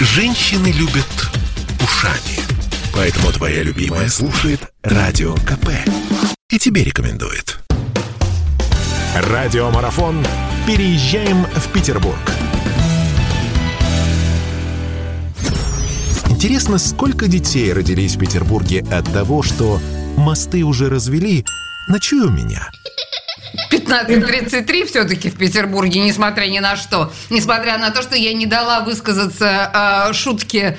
Женщины любят ушами. Поэтому твоя любимая слушает Радио КП. И тебе рекомендует. Радиомарафон «Переезжаем в Петербург». Интересно, сколько детей родились в Петербурге от того, что мосты уже развели, ночуй у меня. 15.33 все-таки в Петербурге, несмотря ни на что. Несмотря на то, что я не дала высказаться э, шутке.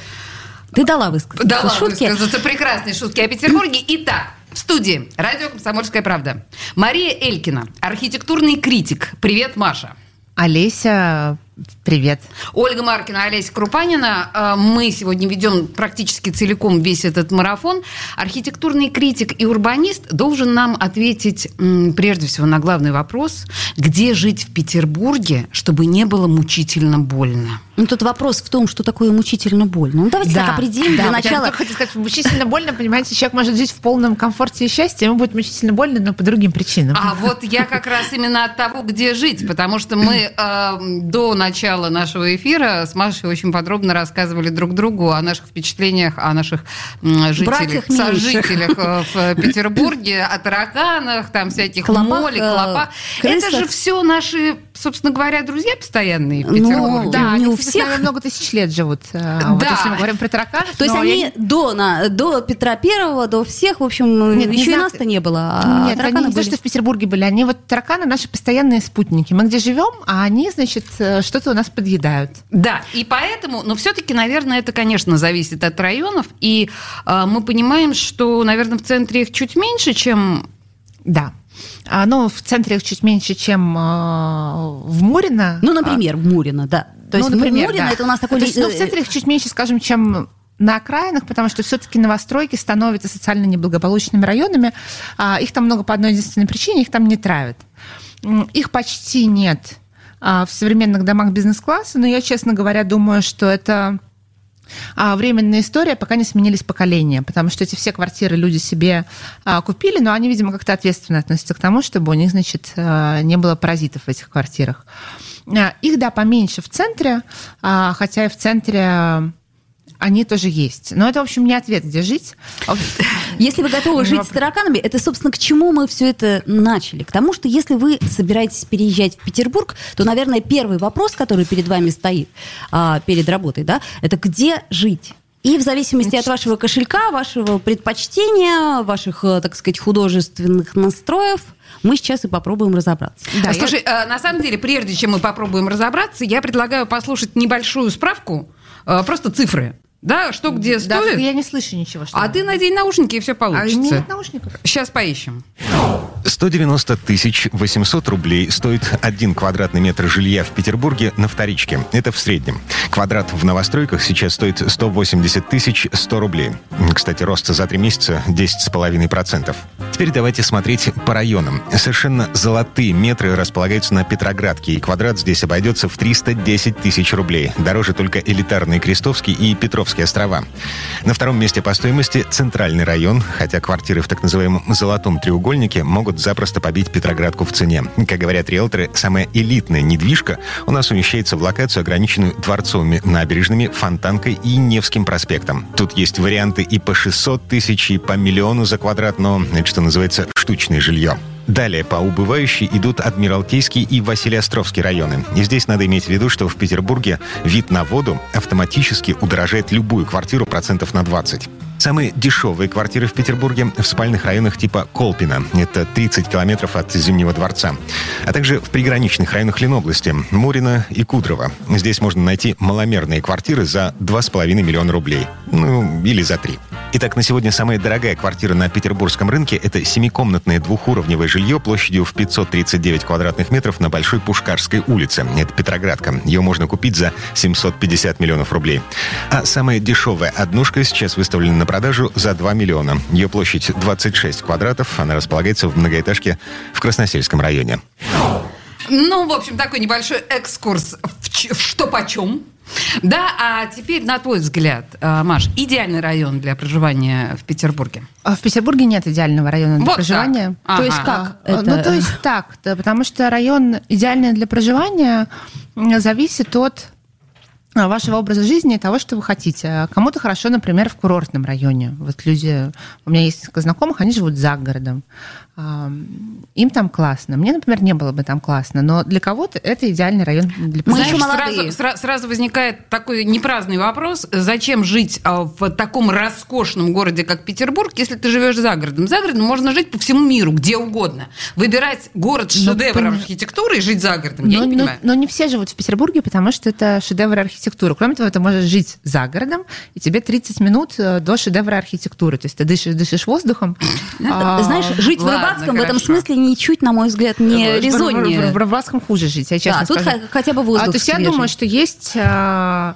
Ты дала высказаться Дала шутки. высказаться прекрасной шутки о Петербурге. Итак, в студии радио «Комсомольская правда». Мария Элькина, архитектурный критик. Привет, Маша. Олеся, привет. Ольга Маркина, Олеся Крупанина. Э, Мы сегодня ведем практически целиком весь этот марафон. Архитектурный критик и урбанист должен нам ответить прежде всего на главный вопрос, где жить в Петербурге, чтобы не было мучительно больно. Ну, тут вопрос в том, что такое мучительно больно. Ну, давайте так определим да, для я начала. только хотела сказать, мучительно больно, понимаете, человек может жить в полном комфорте и счастье, ему будет мучительно больно, но по другим причинам. А вот я как раз именно от того, где жить, потому что мы э, до начала нашего эфира с Машей очень подробно рассказывали друг другу о наших впечатлениях, о наших жителях, сожителях э, в Петербурге, о тараканах, там всяких Клопах, молей, э, клопах. крысах. Это же все наши, собственно говоря, друзья постоянные в Ну, Петербурге. да, не они, у всех. много тысяч лет живут. э, Вот Да. если мы говорим про тараканов. То есть они я не- до, на, до Петра Первого, до всех, в общем, Нет, не еще и знаю. нас-то не было. А Нет, тараканы они не то, были. что в Петербурге были, они вот тараканы наши постоянные спутники. Мы где живем, а они, значит, э, что-то у нас подъедают. Да, и поэтому, но все-таки, наверное, это, конечно, зависит от районов. И э, мы понимаем, что, наверное, в центре их чуть меньше, чем Да. А, ну, в центре их чуть меньше, чем э, в Мурино. Ну, например, в Мурино, да. То есть ну, например, Мурино да. это у нас такой... То есть, ну, в центре их чуть меньше, скажем, чем на окраинах, потому что все-таки новостройки становятся социально неблагополучными районами. А, их там много по одной единственной причине, их там не травят. Их почти нет а, в современных домах бизнес-класса, но я, честно говоря, думаю, что это а, временная история, пока не сменились поколения, потому что эти все квартиры люди себе а, купили, но они, видимо, как-то ответственно относятся к тому, чтобы у них, значит, а, не было паразитов в этих квартирах. А, Их, да, поменьше в центре, а, хотя и в центре а, они тоже есть. Но это, в общем, не ответ, где жить. Если вы готовы жить с тараканами, это, собственно, к чему мы все это начали? К тому, что если вы собираетесь переезжать в Петербург, то, наверное, первый вопрос, который перед вами стоит, а, перед работой, да, это где жить? И в зависимости от вашего кошелька, вашего предпочтения, ваших, э, так сказать, художественных настроев, мы сейчас и попробуем разобраться. Да, А, я- Слушай, э, на самом деле, прежде чем мы попробуем разобраться, я предлагаю послушать небольшую справку, э, просто цифры. Да, что где Да, стоит. я не слышу ничего. Что А ты надень наушники, и все А получится. у меня нет наушников. Сейчас поищем. 190 тысяч 800 рублей стоит один квадратный метр жилья в Петербурге на вторичке. Это в среднем. Квадрат в новостройках сейчас стоит 180 тысяч 100 рублей. Кстати, рост за три месяца 10,5%. Теперь давайте смотреть по районам. Совершенно золотые метры располагаются на Петроградке, и квадрат здесь обойдется в 310 тысяч рублей. Дороже только элитарный Крестовский и Петровские острова. На втором месте по стоимости центральный район, хотя квартиры в так называемом «золотом треугольнике» могут запросто побить Петроградку в цене. Как говорят риэлторы, самая элитная недвижка у нас умещается в локацию, ограниченную дворцовыми набережными, Фонтанкой и Невским проспектом. Тут есть варианты и по 600 тысяч, и по миллиону за квадрат, но это, что называется, штучное жилье. Далее по убывающей идут Адмиралтейский и Василиостровский районы. И здесь надо иметь в виду, что в Петербурге вид на воду автоматически удорожает любую квартиру процентов на 20. Самые дешевые квартиры в Петербурге в спальных районах типа Колпина. Это 30 километров от Зимнего дворца. А также в приграничных районах Ленобласти, Мурина и Кудрово. Здесь можно найти маломерные квартиры за 2,5 миллиона рублей. Ну, или за 3. Итак, на сегодня самая дорогая квартира на петербургском рынке – это семикомнатное двухуровневое жилье площадью в 539 квадратных метров на Большой Пушкарской улице. Это Петроградка. Ее можно купить за 750 миллионов рублей. А самая дешевая однушка сейчас выставлена на продажу за 2 миллиона. Ее площадь 26 квадратов. Она располагается в многоэтажке в Красносельском районе. Ну, в общем, такой небольшой экскурс в, в что почем. Да, а теперь, на твой взгляд, э, Маш, идеальный район для проживания в Петербурге? А В Петербурге нет идеального района для Вот проживания. так. То есть Ага. как? А, это? Ну, то есть так, да, потому что район идеальный для проживания зависит от вашего образа жизни и того, что вы хотите. Кому-то хорошо, например, в курортном районе. Вот люди, у меня есть несколько знакомых, они живут за городом им там классно. Мне, например, не было бы там классно, но для кого-то это идеальный район для Мы еще молодые. Сразу, сразу возникает такой непраздный вопрос, зачем жить а, в таком роскошном городе, как Петербург, если ты живешь за городом? За городом можно жить по всему миру, где угодно. Выбирать город с шедевром но, архитектуры и жить за городом, но, я не понимаю. Но, но не все живут в Петербурге, потому что это шедевр архитектуры. Кроме того, ты можешь жить за городом, и тебе 30 минут э, до шедевра архитектуры. То есть ты дышишь, дышишь воздухом. А, знаешь, жить в Рыбацком в этом смысле ничуть, на мой взгляд, не резоннее. В Рыбацком хуже жить, я честно скажу. тут хотя бы воздух а, То есть я думаю, что есть а,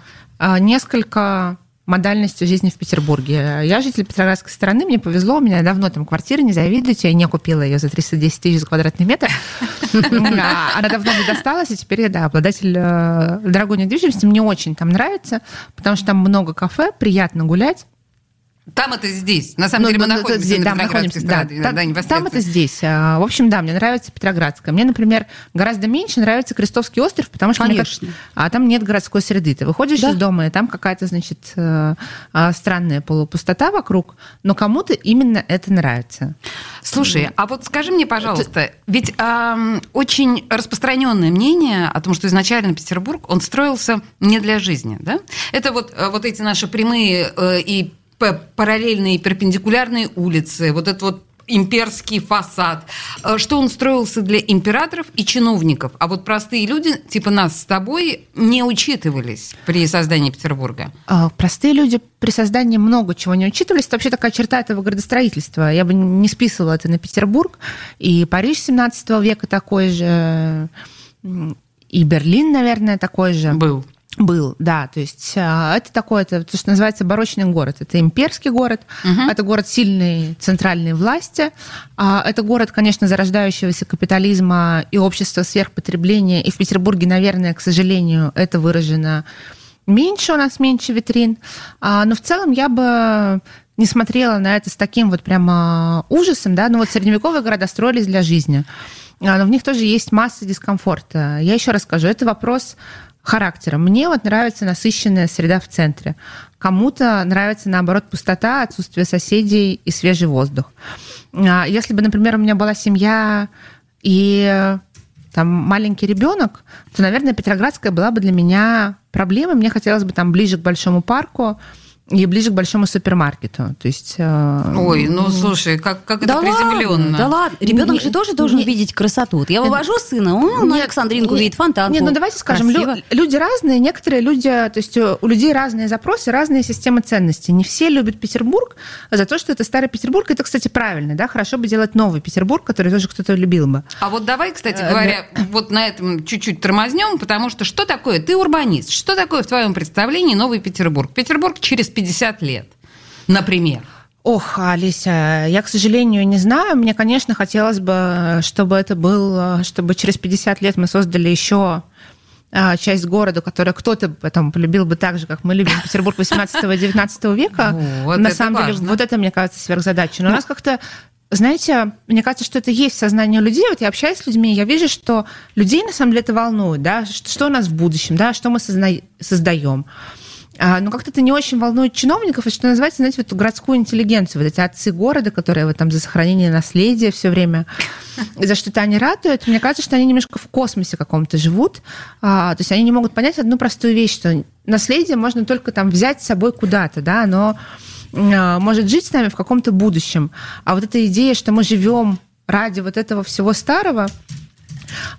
несколько модальности жизни в Петербурге. Я житель Петроградской стороны, мне повезло, у меня давно там квартира, не завидуйте, я не купила ее за 310 тысяч за квадратный метр. Она давно мне досталась, и теперь я, да, обладатель э, дорогой недвижимости. Мне очень там нравится, потому что там много кафе, приятно гулять. Там это здесь. На самом ну, деле мы ну, находимся здесь, на да, находимся, да, да, да, Там это здесь. А, в общем, да, мне нравится Петроградская. Мне, например, гораздо меньше нравится Крестовский остров, потому что Конечно. Мне, а там нет городской среды. Ты выходишь да. из дома, и там какая-то, значит, э, а, странная полупустота вокруг, но кому-то именно это нравится. Слушай, а вот скажи мне, пожалуйста, ведь э, очень распространенное мнение о том, что изначально Петербург, он строился не для жизни, да? Это вот, э, вот эти наши прямые э, и параллельные перпендикулярные улицы, вот этот вот имперский фасад, э, что он строился для императоров и чиновников, а вот простые люди, типа нас с тобой, не учитывались при создании Петербурга. А, простые люди при создании много чего не учитывались. Это вообще такая черта этого градостроительства. Я бы не списывала это на Петербург. И Париж 17 века такой же, и Берлин, наверное, такой же. Был. Был, да, то есть а, это такой, это то, что называется барочный город. Это имперский город, угу. это город сильной центральной власти, а, это город, конечно, зарождающегося капитализма и общества сверхпотребления. И в Петербурге, наверное, к сожалению, это выражено меньше, у нас меньше витрин. А, но в целом я бы не смотрела на это с таким вот прямо ужасом, да, ну вот средневековые города строились для жизни, но в них тоже есть масса дискомфорта. Я еще раз скажу, это вопрос характера. Мне вот нравится насыщенная среда в центре. Кому-то нравится, наоборот, пустота, отсутствие соседей и свежий воздух. А если бы, например, у меня была семья и там маленький ребенок, то, наверное, Петроградская была бы для меня проблемой. Мне хотелось бы там ближе к большому парку, и ближе к большому супермаркету. То есть, э... Ой, ну слушай, как, как да это приземленно. Да ладно, ребенок же тоже должен не, видеть красоту. Вот я вывожу сына, он нет, Александринку нет, видит фонтанку. Нет, ну давайте скажем, лю, люди разные, некоторые люди, то есть у людей разные запросы, разные системы ценностей. Не все любят Петербург за то, что это старый Петербург. Это, кстати, правильно, да, хорошо бы делать новый Петербург, который тоже кто-то любил бы. А вот давай, кстати э, говоря, да. вот на этом чуть-чуть тормознем, потому что что такое? Ты урбанист. Что такое в твоем представлении новый Петербург? Петербург через 50 лет, например? Ох, Алися, я, к сожалению, не знаю. Мне, конечно, хотелось бы, чтобы это был, чтобы через 50 лет мы создали еще а, часть города, которую кто-то потом полюбил бы так же, как мы любим Петербург 18-19 века. Вот На самом важно. деле, вот это, мне кажется, сверхзадача. Но ну, у нас как-то знаете, мне кажется, что это есть в сознании людей. Вот я общаюсь с людьми, я вижу, что людей на самом деле это волнует, да, что, что у нас в будущем, да, что мы созна- создаем. А, но как-то это не очень волнует чиновников, и что называется, знаете, вот городскую интеллигенцию, вот эти отцы города, которые вот там за сохранение наследия все время, за что-то они радуют. Мне кажется, что они немножко в космосе каком-то живут. А, то есть они не могут понять одну простую вещь, что наследие можно только там взять с собой куда-то, да, но а, может жить с нами в каком-то будущем. А вот эта идея, что мы живем ради вот этого всего старого,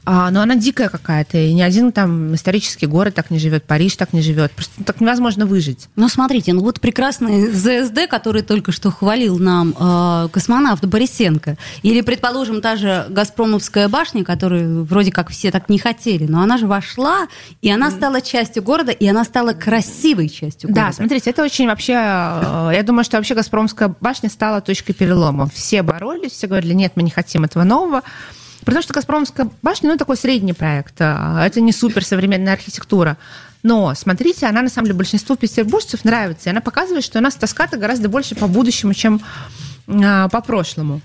а, но она дикая какая-то, и ни один там исторический город так не живет, Париж так не живет. Просто так невозможно выжить. Ну, смотрите, ну вот прекрасный ЗСД, который только что хвалил нам э, космонавт Борисенко, или, предположим, та же Газпромовская башня, которую вроде как все так не хотели, но она же вошла, и она стала частью города, и она стала красивой частью города. Да, смотрите, это очень вообще, э, я думаю, что вообще Газпромовская башня стала точкой перелома. Все боролись, все говорили, нет, мы не хотим этого нового. Потому что Газпромская башня, ну, такой средний проект. А, это не суперсовременная архитектура. Но, смотрите, она, на самом деле, большинству петербуржцев нравится. И она показывает, что у нас тоска-то гораздо больше по будущему, чем а, по прошлому.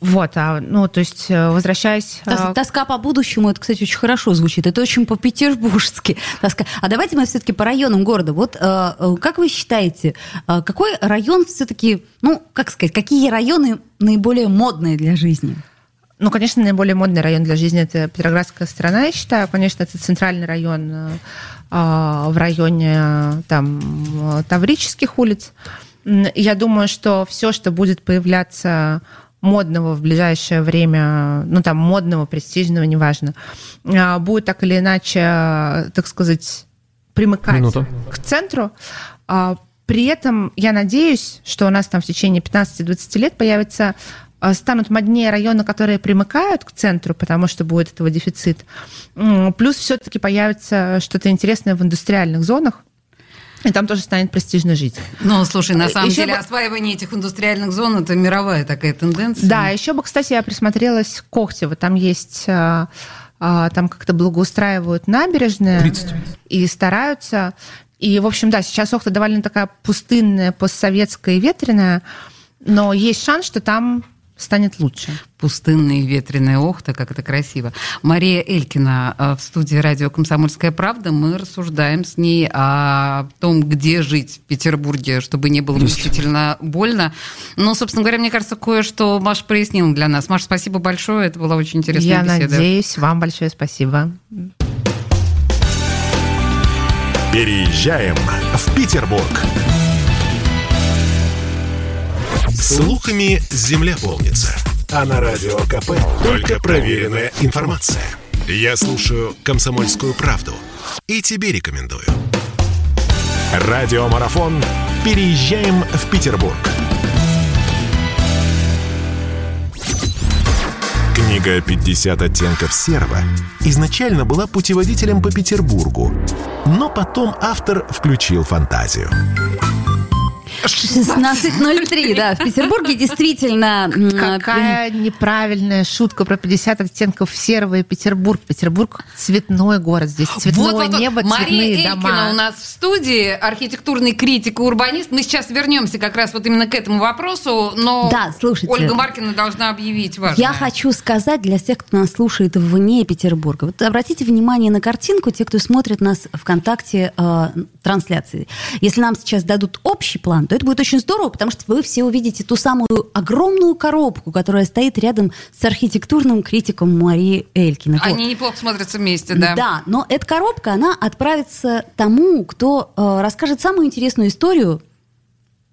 Вот, а, ну, то есть, э, возвращаясь... Тос, тоска по будущему, это, кстати, очень хорошо звучит. Это очень по-петербургски. Тоска. А давайте мы все-таки по районам города. Вот э, как вы считаете, э, какой район все-таки, ну, как сказать, какие районы наиболее модные для жизни? Ну, конечно, наиболее модный район для жизни это Петроградская страна, я считаю. Конечно, это центральный район э, в районе там Таврических улиц. Я думаю, что все, что будет появляться модного в ближайшее время, ну там модного, престижного, неважно, а, будет так или иначе, так сказать, примыкать Минута. к центру. А, при этом я надеюсь, что у нас там в течение 15-20 лет появится а, станут моднее районы, которые примыкают к центру, потому что будет этого дефицит. Плюс все-таки появится что-то интересное в индустриальных зонах, и там тоже станет престижно жить. Ну, слушай, на самом еще деле бы... осваивание этих индустриальных зон – это мировая такая тенденция. Да, еще бы, кстати, я присмотрелась к Кохтево. Там есть а, а, там как-то благоустраивают набережные 30. и стараются. И, в общем, да, сейчас Охта довольно такая пустынная, постсоветская и ветреная, но есть шанс, что там станет лучше. Пустынные ветреные охта, как это красиво. Мария Элькина э, в студии радио «Комсомольская правда». Мы рассуждаем с ней о том, где жить в Петербурге, чтобы не было мучительно больно. Ну, собственно говоря, мне кажется, кое-что Маша прояснила для нас. Маша, спасибо большое. Это была очень интересная Я беседа. Я надеюсь. Вам большое спасибо. Переезжаем в Петербург. Слухами земля полнится. А на радио КП только проверенная информация. Я слушаю «Комсомольскую правду» и тебе рекомендую. Радиомарафон «Переезжаем в Петербург». Книга «50 оттенков серого» изначально была путеводителем по Петербургу, но потом автор включил фантазию. 16.03, да. В Петербурге действительно... Какая неправильная шутка про 50 оттенков серого и Петербург. Петербург цветной город. Здесь цветное вот, вот, небо, Мария цветные Элькина дома. у нас в студии, архитектурный критик и урбанист. Мы сейчас вернемся как раз вот именно к этому вопросу, но да, слушайте, Ольга Маркина должна объявить важное. Я хочу сказать для всех, кто нас слушает вне Петербурга. Вот обратите внимание на картинку, те, кто смотрит нас ВКонтакте э, трансляции. Если нам сейчас дадут общий план, то это будет очень здорово, потому что вы все увидите ту самую огромную коробку, которая стоит рядом с архитектурным критиком Марии Элькиной. Они вот. неплохо смотрятся вместе, да. Да, но эта коробка, она отправится тому, кто э, расскажет самую интересную историю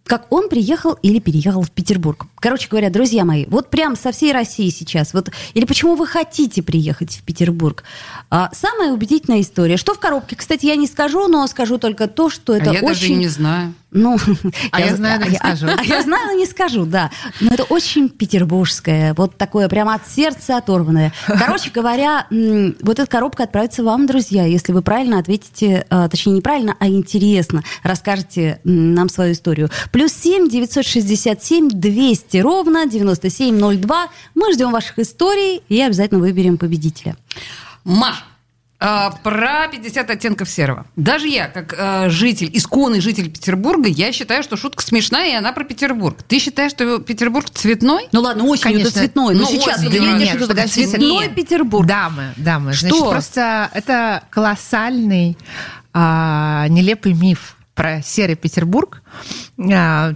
как он приехал или переехал в Петербург. Короче говоря, друзья мои, вот прям со всей России сейчас, вот, или почему вы хотите приехать в Петербург. А, самая убедительная история. Что в коробке, кстати, я не скажу, но скажу только то, что это а я очень... даже не знаю. Ну, а я, я знаю, но не а скажу. А, а я знаю, но не скажу, да. Но это очень петербургское, вот такое прямо от сердца оторванное. Короче говоря, вот эта коробка отправится вам, друзья, если вы правильно ответите, а, точнее, неправильно, а интересно расскажете нам свою историю. Плюс семь девятьсот шестьдесят семь двести ровно девяносто семь ноль два. Мы ждем ваших историй и обязательно выберем победителя. Маш, а, про 50 оттенков серого. Даже я, как э, житель, исконный житель Петербурга, я считаю, что шутка смешная, и она про Петербург. Ты считаешь, что Петербург цветной? Ну ладно, осенью это цветной, но ну, сейчас осенью, ты едешь, что это цветной Петербург. Дамы, дамы. Что? Значит, просто это колоссальный, а, нелепый миф про серый Петербург. А,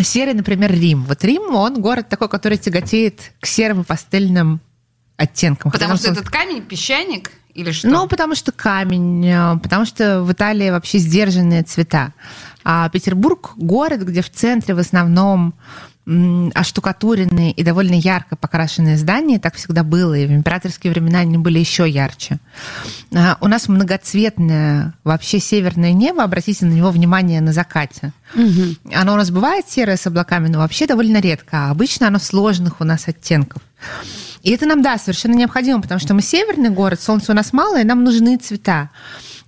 серый, например, Рим. Вот Рим, он город такой, который тяготеет к серым пастельным оттенкам. Потому что, что этот камень, песчаник? Или что? Ну, потому что камень, э, потому что в Италии вообще сдержанные цвета. А Петербург – город, где в центре в основном оштукатуренные и довольно ярко покрашенные здания, так всегда было, и в императорские времена они были еще ярче. А у нас многоцветное вообще северное небо, обратите на него внимание на закате. Угу. Оно у нас бывает серое с облаками, но вообще довольно редко, а обычно оно сложных у нас оттенков. И это нам, да, совершенно необходимо, потому что мы северный город, солнца у нас мало, и нам нужны цвета.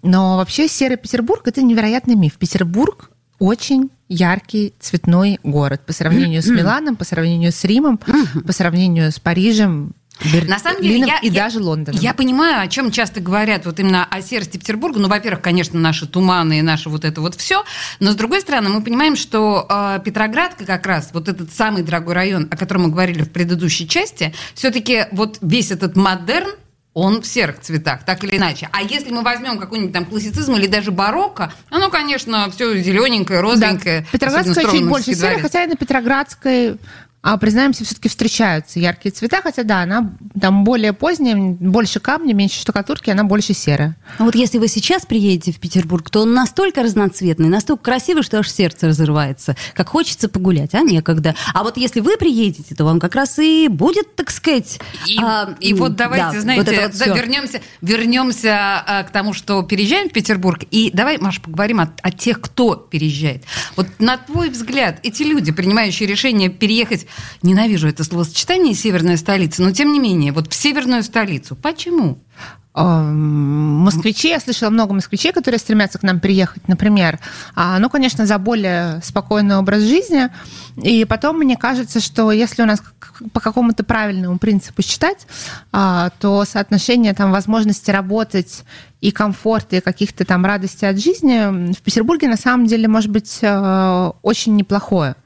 Но вообще серый Петербург – это невероятный миф. Петербург очень яркий цветной город по сравнению с Миланом, по сравнению с Римом, по сравнению с Парижем На самом деле, я, и я, даже Лондоном. Я понимаю, о чем часто говорят вот именно о серости Петербурга. Ну, во-первых, конечно, наши туманы и наше вот это вот все. Но, с другой стороны, мы понимаем, что э, Петроградка как раз, вот этот самый дорогой район, о котором мы говорили в предыдущей части, все-таки вот весь этот модерн, он в серых цветах, так или иначе. А если мы возьмем какой-нибудь там классицизм или даже барокко, оно, конечно, все зелененькое, розовенькое. Да. Петроградская чуть больше серая, хотя и на Петроградской а признаемся, все-таки встречаются яркие цвета, хотя да, она там более поздняя, больше камня, меньше штукатурки, она больше серая. А вот если вы сейчас приедете в Петербург, то он настолько разноцветный, настолько красивый, что аж сердце разрывается. Как хочется погулять, а некогда. А вот если вы приедете, то вам как раз и будет, так сказать... И, а, и вот давайте, да, знаете, вот вот да, вернемся, вернемся а, к тому, что переезжаем в Петербург. И давай, Маша, поговорим о, о тех, кто переезжает. Вот на твой взгляд, эти люди, принимающие решение переехать ненавижу это словосочетание «северная столица», но тем не менее, вот в северную столицу. Почему? Москвичи, я слышала много москвичей, которые стремятся к нам приехать, например. А, ну, конечно, за более спокойный образ жизни. И потом мне кажется, что если у нас по какому-то правильному принципу считать, а, то соотношение там возможности работать и комфорта, и каких-то там радостей от жизни в Петербурге на самом деле может быть э, очень неплохое.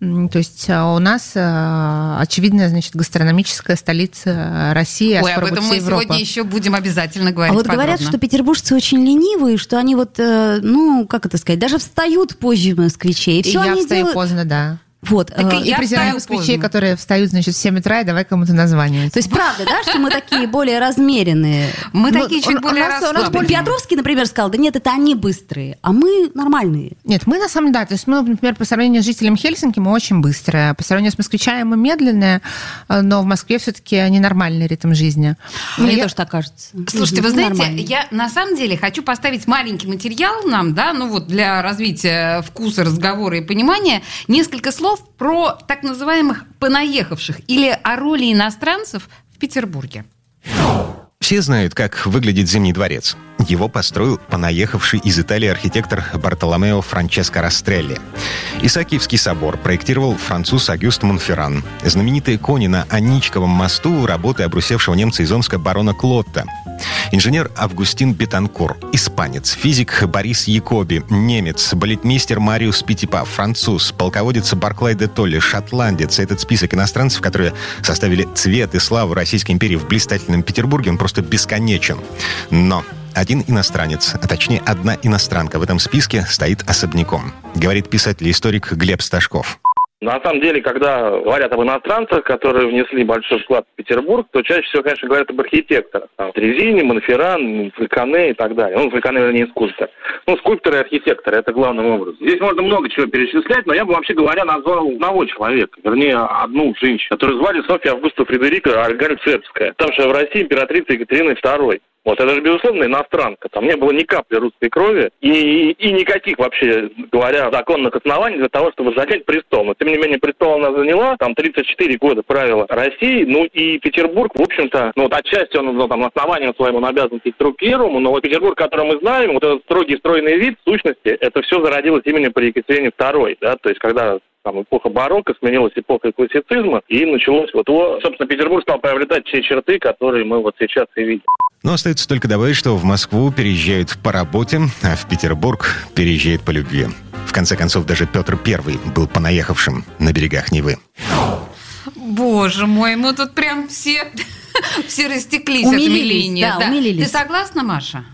То есть а, у нас а, очевидная, значит, гастрономическая столица России, а Ой, об этом мы Европа. сегодня еще будем обязательно говорить А вот подробно. говорят, что петербуржцы очень ленивые, что они вот, э, ну, как это сказать, даже встают позже москвичей. И, и все я встаю делают... поздно, да. Вот. Так и, и презираем москвичей, которые встают, значит, в 7 утра, и давай кому-то названивать. То есть правда, да, что мы такие более размеренные? Мы ну, такие чуть более расслабленные. Петровский, например, сказал, да нет, это они быстрые, а мы нормальные. Нет, мы на самом деле, да, то есть мы, например, по сравнению с жителем Хельсинки, мы очень быстрые. По сравнению с москвичами мы медленные, но в Москве все-таки ненормальный ритм жизни. Мне я... тоже так кажется. Слушайте, вы знаете, я на самом деле хочу поставить маленький материал нам, да, ну вот для развития вкуса, разговора и понимания, несколько слов про так называемых понаехавших или о роли иностранцев в Петербурге. Все знают, как выглядит Зимний дворец. Его построил понаехавший из Италии архитектор Бартоломео Франческо Растрелли. Исаакиевский собор проектировал француз Агюст Монферран. Знаменитые кони на Аничковом мосту – работы обрусевшего немца из Омска барона Клотта. Инженер Августин Бетанкур, испанец, физик Борис Якоби, немец, балетмейстер Мариус Питипа, француз, полководец Барклай де Толли, шотландец. Этот список иностранцев, которые составили цвет и славу Российской империи в блистательном Петербурге, он просто бесконечен. Но один иностранец, а точнее одна иностранка в этом списке стоит особняком, говорит писатель-историк Глеб Сташков. На самом деле, когда говорят об иностранцах, которые внесли большой вклад в Петербург, то чаще всего, конечно, говорят об архитекторах. Там, Трезини, Монферран, Фальконе и так далее. Ну, Фальконе, вернее, скульптор. Ну, скульпторы и архитекторы, это главным образом. Здесь можно много чего перечислять, но я бы, вообще говоря, назвал одного человека, вернее, одну женщину, которую звали Софья Августа Фредерика Альгальцепская. Там же в России императрица Екатерины II. Вот это же, безусловно, иностранка. Там не было ни капли русской крови и, и никаких, вообще говоря, законных оснований для того, чтобы занять престол. Но, тем не менее, престол она заняла, там 34 года правила России, ну и Петербург, в общем-то, ну вот отчасти он, ну, там, основанием своим он обязан Петру Первому, но вот Петербург, который мы знаем, вот этот строгий стройный вид, в сущности, это все зародилось именно при Екатерине II, да, то есть когда там эпоха барокко, сменилась эпоха классицизма, и началось вот, вот, собственно, Петербург стал приобретать те черты, которые мы вот сейчас и видим. Но остается только добавить, что в Москву переезжают по работе, а в Петербург переезжают по любви. В конце концов, даже Петр I был понаехавшим на берегах Невы. Боже мой, мы тут прям все, все растеклись умилились, от умиления. Да, да. Умилились. Ты согласна, Маша?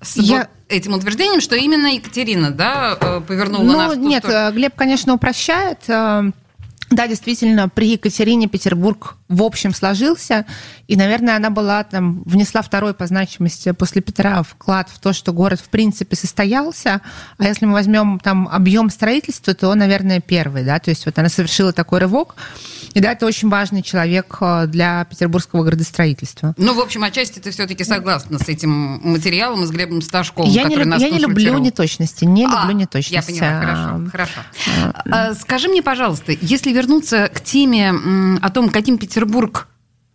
С Я... вот этим утверждением, что именно Екатерина да, э, повернула ну, нас в ту нет, сторону? Глеб, конечно, упрощает. Да, действительно, при Екатерине Петербург в общем сложился, и, наверное, она была там, внесла второй по значимости после Петра вклад в то, что город в принципе состоялся, а если мы возьмем там объем строительства, то, наверное, первый, да, то есть вот она совершила такой рывок, и да, это очень важный человек э, для петербургского градостроительства. Ну, в общем, отчасти ты все-таки согласна с этим материалом и с Глебом Сташковым, я который не, нас Я не люблю неточности, не а, люблю неточности. Я поняла, хорошо, хорошо. А, скажи мне, пожалуйста, если вернуться к теме о том, каким Петербург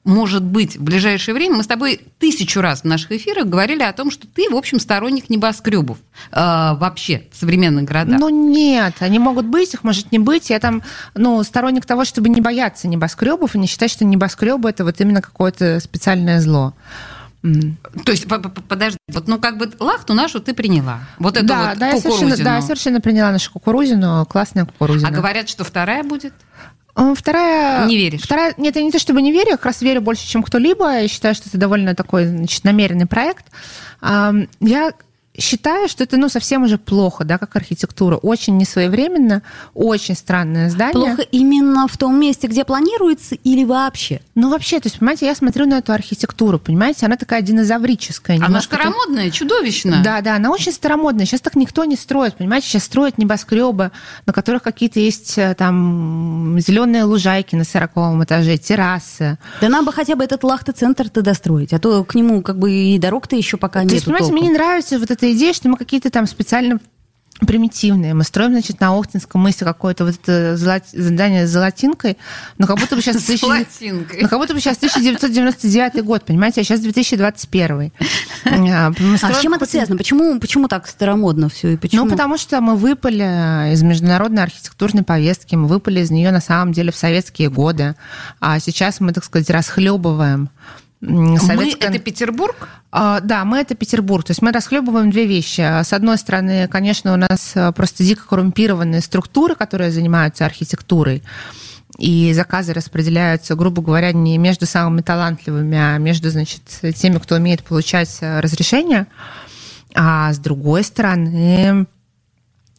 может быть в ближайшее время. Мы с тобой тысячу раз в наших эфирах говорили о том, что ты, в общем, сторонник небоскребов э, вообще в современных городах. Ну нет, они могут быть, их может не быть. Я там, ну, сторонник того, чтобы не бояться небоскребов и не считать, что небоскребы это вот именно какое-то специальное зло. То есть, подожди, вот, ну как бы лахту нашу ты приняла. Вот эту да, вот да, я совершенно, да, я совершенно приняла нашу кукурузину, классная кукурузина. А говорят, что вторая будет? Вторая... Не веришь? Вторая... Нет, я не то чтобы не верю, я как раз верю больше, чем кто-либо. Я считаю, что это довольно такой значит, намеренный проект. Я считаю, что это ну, совсем уже плохо, да, как архитектура. Очень несвоевременно, очень странное здание. Плохо именно в том месте, где планируется, или вообще? Ну, вообще, то есть, понимаете, я смотрю на эту архитектуру, понимаете, она такая динозаврическая. Она старомодная, чудовищная. Да, да, она очень старомодная. Сейчас так никто не строит, понимаете, сейчас строят небоскребы, на которых какие-то есть э, там зеленые лужайки на сороковом этаже, террасы. Да нам бы хотя бы этот лахта-центр тогда строить, а то к нему как бы и дорог-то еще пока нет. То есть, понимаете, толком. мне не нравится вот эта идея, что мы какие-то там специально примитивные. Мы строим, значит, на Охтинском мысе какое-то вот это золот... здание с золотинкой, но как будто бы сейчас... С золотинкой. Ну, как будто бы сейчас 1999 год, понимаете, а сейчас 2021. А с чем это связано? Почему, почему так старомодно все? И почему? Ну, потому что мы выпали из международной архитектурной повестки, мы выпали из нее на самом деле в советские годы, а сейчас мы, так сказать, расхлебываем Советская... Мы это Петербург? А, да, мы это Петербург. То есть мы расхлебываем две вещи. С одной стороны, конечно, у нас э, просто дико коррумпированные структуры, которые занимаются архитектурой. И заказы распределяются, грубо говоря, не между самыми талантливыми, а между, значит, теми, кто умеет получать э, разрешение. А с другой стороны,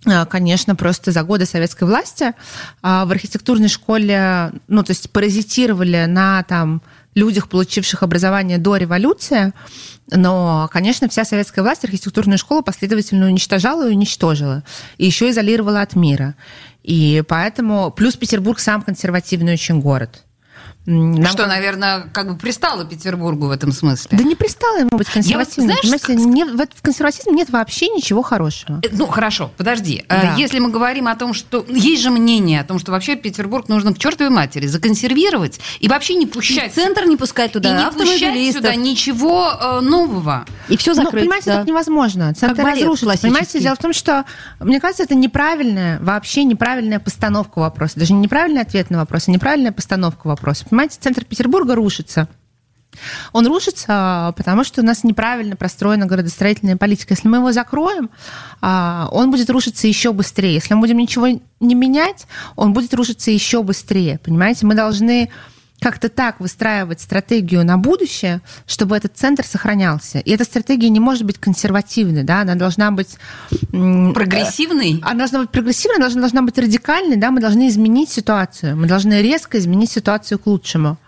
э, конечно, просто за годы советской власти в архитектурной школе, ну, то есть паразитировали на там людях, получивших образование до революции, но, конечно, вся советская власть архитектурную школу последовательно уничтожала и уничтожила, и еще изолировала от мира. И поэтому, плюс Петербург сам консервативный очень город. Нам что, как... наверное, как бы пристало Петербургу в этом смысле. Да не пристало ему быть консервативным. Я, знаешь, Понимаете, нет, в, в консерватизме нет вообще ничего хорошего. Э, ну, хорошо, подожди. Э, да. Если мы говорим о том, что... Есть же мнение о том, что вообще Петербург нужно к чертовой матери законсервировать и вообще не пущать... И центр не пускать туда, И не пущать сюда ничего э, нового. И все закрыть, Ну, понимаете, да. так невозможно. Центр разрушится. Понимаете, дело в том, что, мне кажется, это неправильная, вообще неправильная постановка вопроса. Даже не неправильный ответ на вопрос, а неправильная постановка вопроса. Понимаете, центр Петербурга рушится. Он рушится, потому что у нас неправильно простроена градостроительная политика. Если мы его закроем, а, он будет рушиться еще быстрее. Если мы будем ничего не менять, он будет рушиться еще быстрее. Понимаете, мы должны как-то так выстраивать стратегию на будущее, чтобы этот центр сохранялся. И эта стратегия не может быть консервативной, да, она должна быть... Прогрессивной? Она должна быть прогрессивной, она должна, должна быть радикальной, да, мы должны изменить ситуацию, мы должны резко изменить ситуацию к лучшему.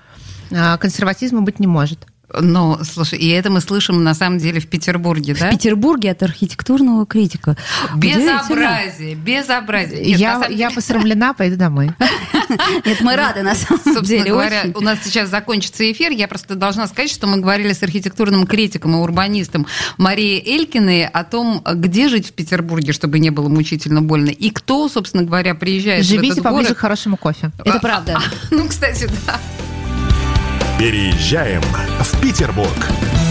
А, консерватизма быть не может. Ну, слушай, и это мы слышим на самом делэто в Петербурге, да? В Петербурге от архитектурного критика. Безобразие, безобразие. Нет, я, я посрамлена, пойду домой. Нет, мы рады, на самом деле. говоря, у нас сейчас закончится эфир. Я просто должна сказать, что мы говорили с архитектурным критиком и урбанистом Марией Элькиной о том, где жить в Петербурге, чтобы не было мучительно больно. И кто, собственно говоря, приезжает Живите в этот поближе город. к хорошему кофе. Это правда. Ну, кстати, да. Переезжаем в Петербург.